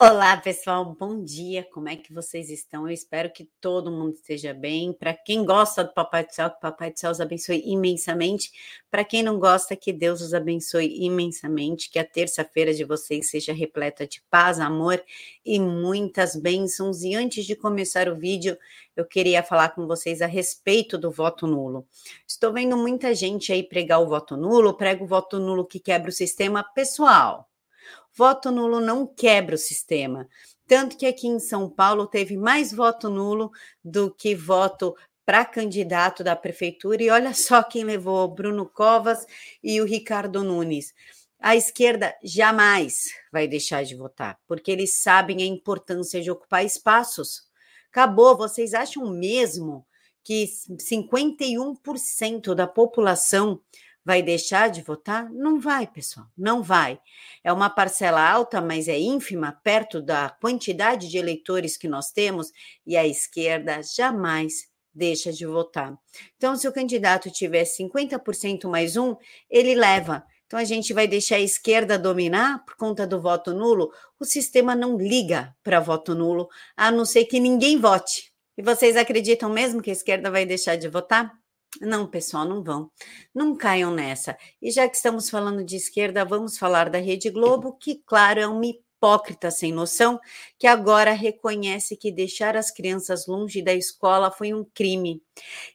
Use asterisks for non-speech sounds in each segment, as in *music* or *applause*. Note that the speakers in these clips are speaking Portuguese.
Olá, pessoal, bom dia. Como é que vocês estão? Eu espero que todo mundo esteja bem. Para quem gosta do Papai do Céu, que o Papai do Céu os abençoe imensamente. Para quem não gosta, que Deus os abençoe imensamente. Que a terça-feira de vocês seja repleta de paz, amor e muitas bênçãos. E antes de começar o vídeo, eu queria falar com vocês a respeito do voto nulo. Estou vendo muita gente aí pregar o voto nulo, prega o voto nulo que quebra o sistema pessoal voto nulo não quebra o sistema. Tanto que aqui em São Paulo teve mais voto nulo do que voto para candidato da prefeitura. E olha só quem levou: Bruno Covas e o Ricardo Nunes. A esquerda jamais vai deixar de votar, porque eles sabem a importância de ocupar espaços. Acabou. Vocês acham mesmo que 51% da população vai deixar de votar? Não vai, pessoal, não vai. É uma parcela alta, mas é ínfima, perto da quantidade de eleitores que nós temos, e a esquerda jamais deixa de votar. Então, se o candidato tiver 50% mais um, ele leva. Então, a gente vai deixar a esquerda dominar por conta do voto nulo? O sistema não liga para voto nulo, a não ser que ninguém vote. E vocês acreditam mesmo que a esquerda vai deixar de votar? Não, pessoal, não vão. Não caiam nessa. E já que estamos falando de esquerda, vamos falar da Rede Globo, que, claro, é uma hipócrita sem noção, que agora reconhece que deixar as crianças longe da escola foi um crime.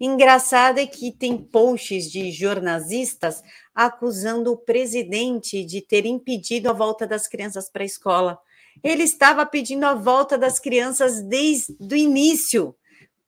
Engraçado é que tem posts de jornalistas acusando o presidente de ter impedido a volta das crianças para a escola. Ele estava pedindo a volta das crianças desde o início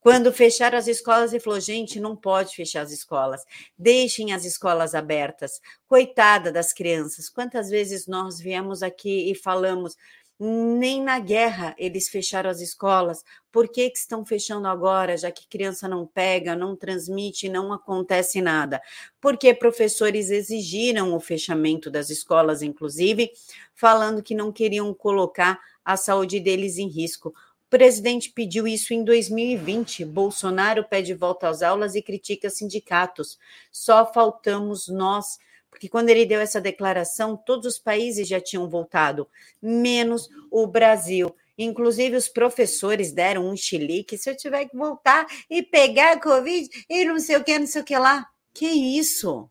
quando fecharam as escolas, ele falou: gente, não pode fechar as escolas, deixem as escolas abertas. Coitada das crianças, quantas vezes nós viemos aqui e falamos. Nem na guerra eles fecharam as escolas. Por que, que estão fechando agora, já que criança não pega, não transmite, não acontece nada? Porque professores exigiram o fechamento das escolas, inclusive, falando que não queriam colocar a saúde deles em risco presidente pediu isso em 2020. Bolsonaro pede volta às aulas e critica sindicatos. Só faltamos nós, porque quando ele deu essa declaração, todos os países já tinham voltado, menos o Brasil. Inclusive, os professores deram um chilique. Se eu tiver que voltar e pegar a Covid e não sei o que, não sei o que lá. Que isso?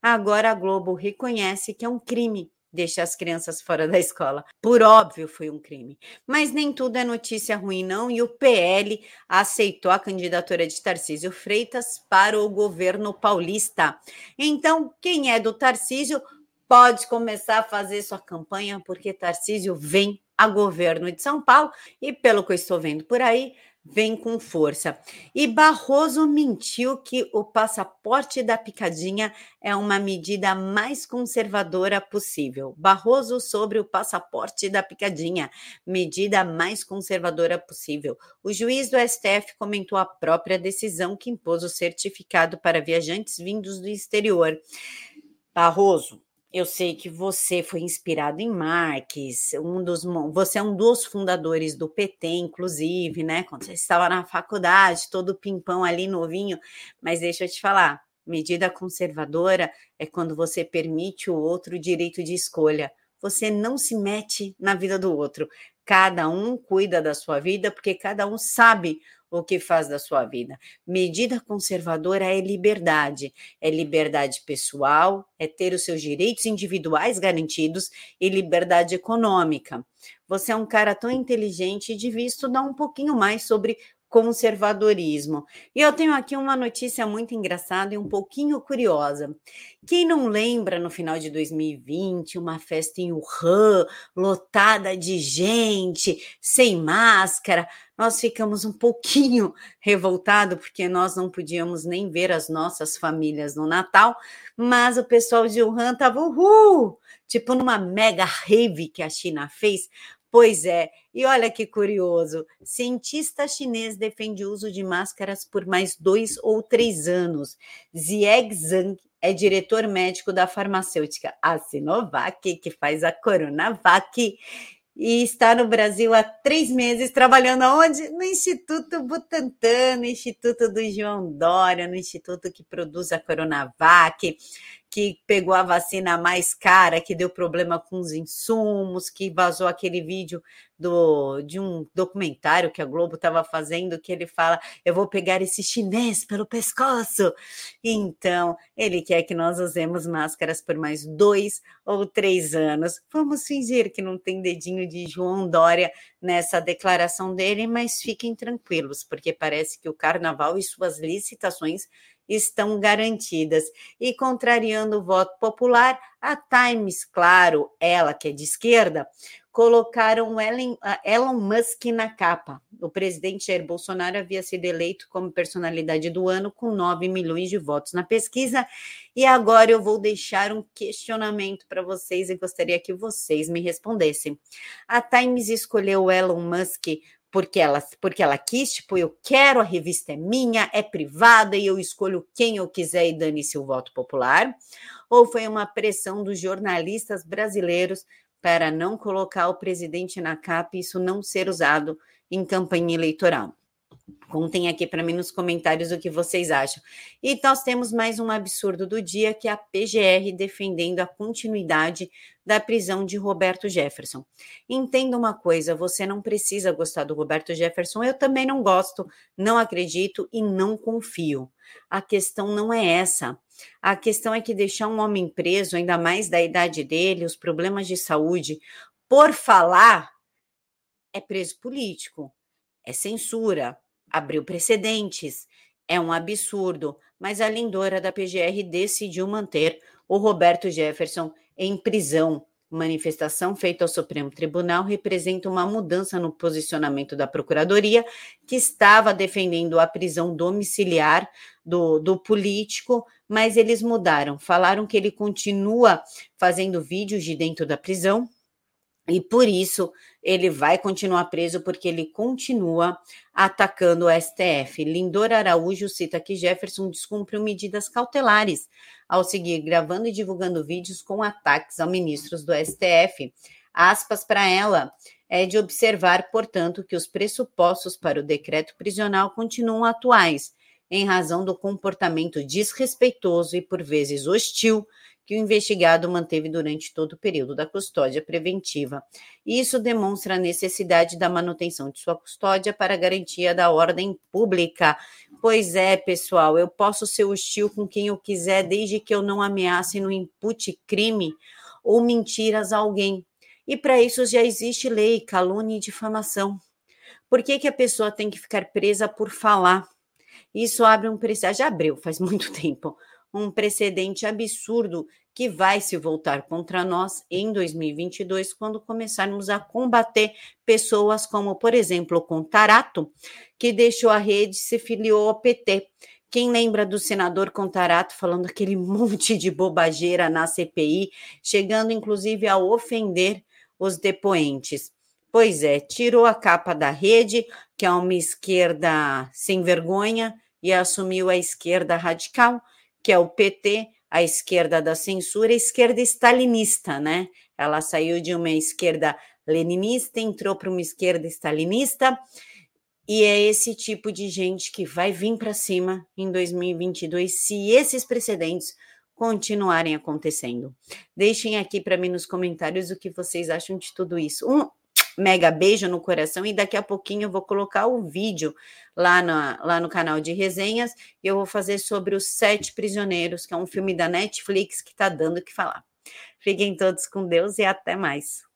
Agora a Globo reconhece que é um crime deixar as crianças *laughs* fora da escola. Por óbvio, foi um crime. Mas nem tudo é notícia ruim, não. E o PL aceitou a candidatura de Tarcísio Freitas para o governo paulista. Então, quem é do Tarcísio pode começar a fazer sua campanha, porque Tarcísio vem a governo de São Paulo. E pelo que eu estou vendo por aí, vem com força. E Barroso mentiu que o passaporte da picadinha é uma medida mais conservadora possível. Barroso sobre o passaporte da picadinha, medida mais conservadora possível. O juiz do STF comentou a própria decisão que impôs o certificado para viajantes vindos do exterior. Barroso, eu sei que você foi inspirado em Marx, um dos, você é um dos fundadores do PT, inclusive, né? Quando você estava na faculdade, todo pimpão ali novinho. Mas deixa eu te falar, medida conservadora é quando você permite o outro direito de escolha. Você não se mete na vida do outro. Cada um cuida da sua vida, porque cada um sabe o que faz da sua vida. Medida conservadora é liberdade, é liberdade pessoal, é ter os seus direitos individuais garantidos e liberdade econômica. Você é um cara tão inteligente e devia estudar um pouquinho mais sobre conservadorismo. E eu tenho aqui uma notícia muito engraçada e um pouquinho curiosa. Quem não lembra no final de 2020, uma festa em Wuhan, lotada de gente, sem máscara, nós ficamos um pouquinho *laughs* revoltados porque nós não podíamos nem ver as nossas famílias no Natal, mas o pessoal de Wuhan estava uhul, tipo numa mega rave que a China fez, Pois é, e olha que curioso: cientista chinês defende o uso de máscaras por mais dois ou três anos. Zieg Zhang é diretor médico da farmacêutica a Sinovac, que faz a Coronavac. E está no Brasil há três meses, trabalhando aonde? No Instituto Butantan, no Instituto do João Dória, no Instituto que produz a Coronavac, que pegou a vacina mais cara, que deu problema com os insumos, que vazou aquele vídeo do, de um documentário que a Globo estava fazendo, que ele fala: Eu vou pegar esse chinês pelo pescoço. Então, ele quer que nós usemos máscaras por mais dois ou três anos. Vamos fingir que não tem dedinho de João Dória nessa declaração dele, mas fiquem tranquilos, porque parece que o carnaval e suas licitações estão garantidas. E contrariando o voto popular, a Times, claro, ela que é de esquerda, colocaram Elon, Musk na capa. O presidente Jair Bolsonaro havia sido eleito como personalidade do ano com 9 milhões de votos na pesquisa. E agora eu vou deixar um questionamento para vocês e gostaria que vocês me respondessem. A Times escolheu Elon Musk porque ela, porque ela quis, tipo, eu quero, a revista é minha, é privada e eu escolho quem eu quiser e dane-se o voto popular? Ou foi uma pressão dos jornalistas brasileiros para não colocar o presidente na capa e isso não ser usado em campanha eleitoral? Contem aqui para mim nos comentários o que vocês acham. E nós temos mais um absurdo do dia, que é a PGR defendendo a continuidade da prisão de Roberto Jefferson. Entenda uma coisa: você não precisa gostar do Roberto Jefferson, eu também não gosto, não acredito e não confio. A questão não é essa. A questão é que deixar um homem preso, ainda mais da idade dele, os problemas de saúde, por falar, é preso político, é censura, abriu precedentes. É um absurdo, mas a lindora da PGR decidiu manter o Roberto Jefferson em prisão. Manifestação feita ao Supremo Tribunal representa uma mudança no posicionamento da Procuradoria, que estava defendendo a prisão domiciliar do, do político, mas eles mudaram. Falaram que ele continua fazendo vídeos de dentro da prisão, e por isso ele vai continuar preso, porque ele continua atacando o STF. Lindor Araújo cita que Jefferson descumpriu medidas cautelares ao seguir gravando e divulgando vídeos com ataques a ministros do STF. Aspas para ela. É de observar, portanto, que os pressupostos para o decreto prisional continuam atuais, em razão do comportamento desrespeitoso e, por vezes, hostil que o investigado manteve durante todo o período da custódia preventiva. Isso demonstra a necessidade da manutenção de sua custódia para garantia da ordem pública. Pois é, pessoal, eu posso ser hostil com quem eu quiser, desde que eu não ameace no impute crime ou mentiras a alguém. E para isso já existe lei, calúnia e difamação. Por que, que a pessoa tem que ficar presa por falar? Isso abre um precedente, já abriu faz *laughs* muito tempo, um precedente absurdo que vai se voltar contra nós em 2022, quando começarmos a combater pessoas como, por exemplo, o Contarato, que deixou a rede e se filiou ao PT. Quem lembra do senador Contarato falando aquele *laughs* monte de bobageira na CPI, chegando inclusive a ofender os depoentes? Pois é, tirou a capa da rede, que é uma esquerda sem vergonha, e assumiu a esquerda radical, que é o PT, a esquerda da censura, a esquerda stalinista, né? Ela saiu de uma esquerda leninista, entrou para uma esquerda stalinista, e é esse tipo de gente que vai vir para cima em 2022 se esses precedentes continuarem acontecendo. Deixem aqui para mim nos comentários o que vocês acham de tudo isso. Um mega beijo no coração e daqui a pouquinho eu vou colocar o vídeo lá, na, lá no canal de resenhas e eu vou fazer sobre os Sete Prisioneiros, que é um filme da Netflix que está dando o que falar. Fiquem todos com Deus e até mais.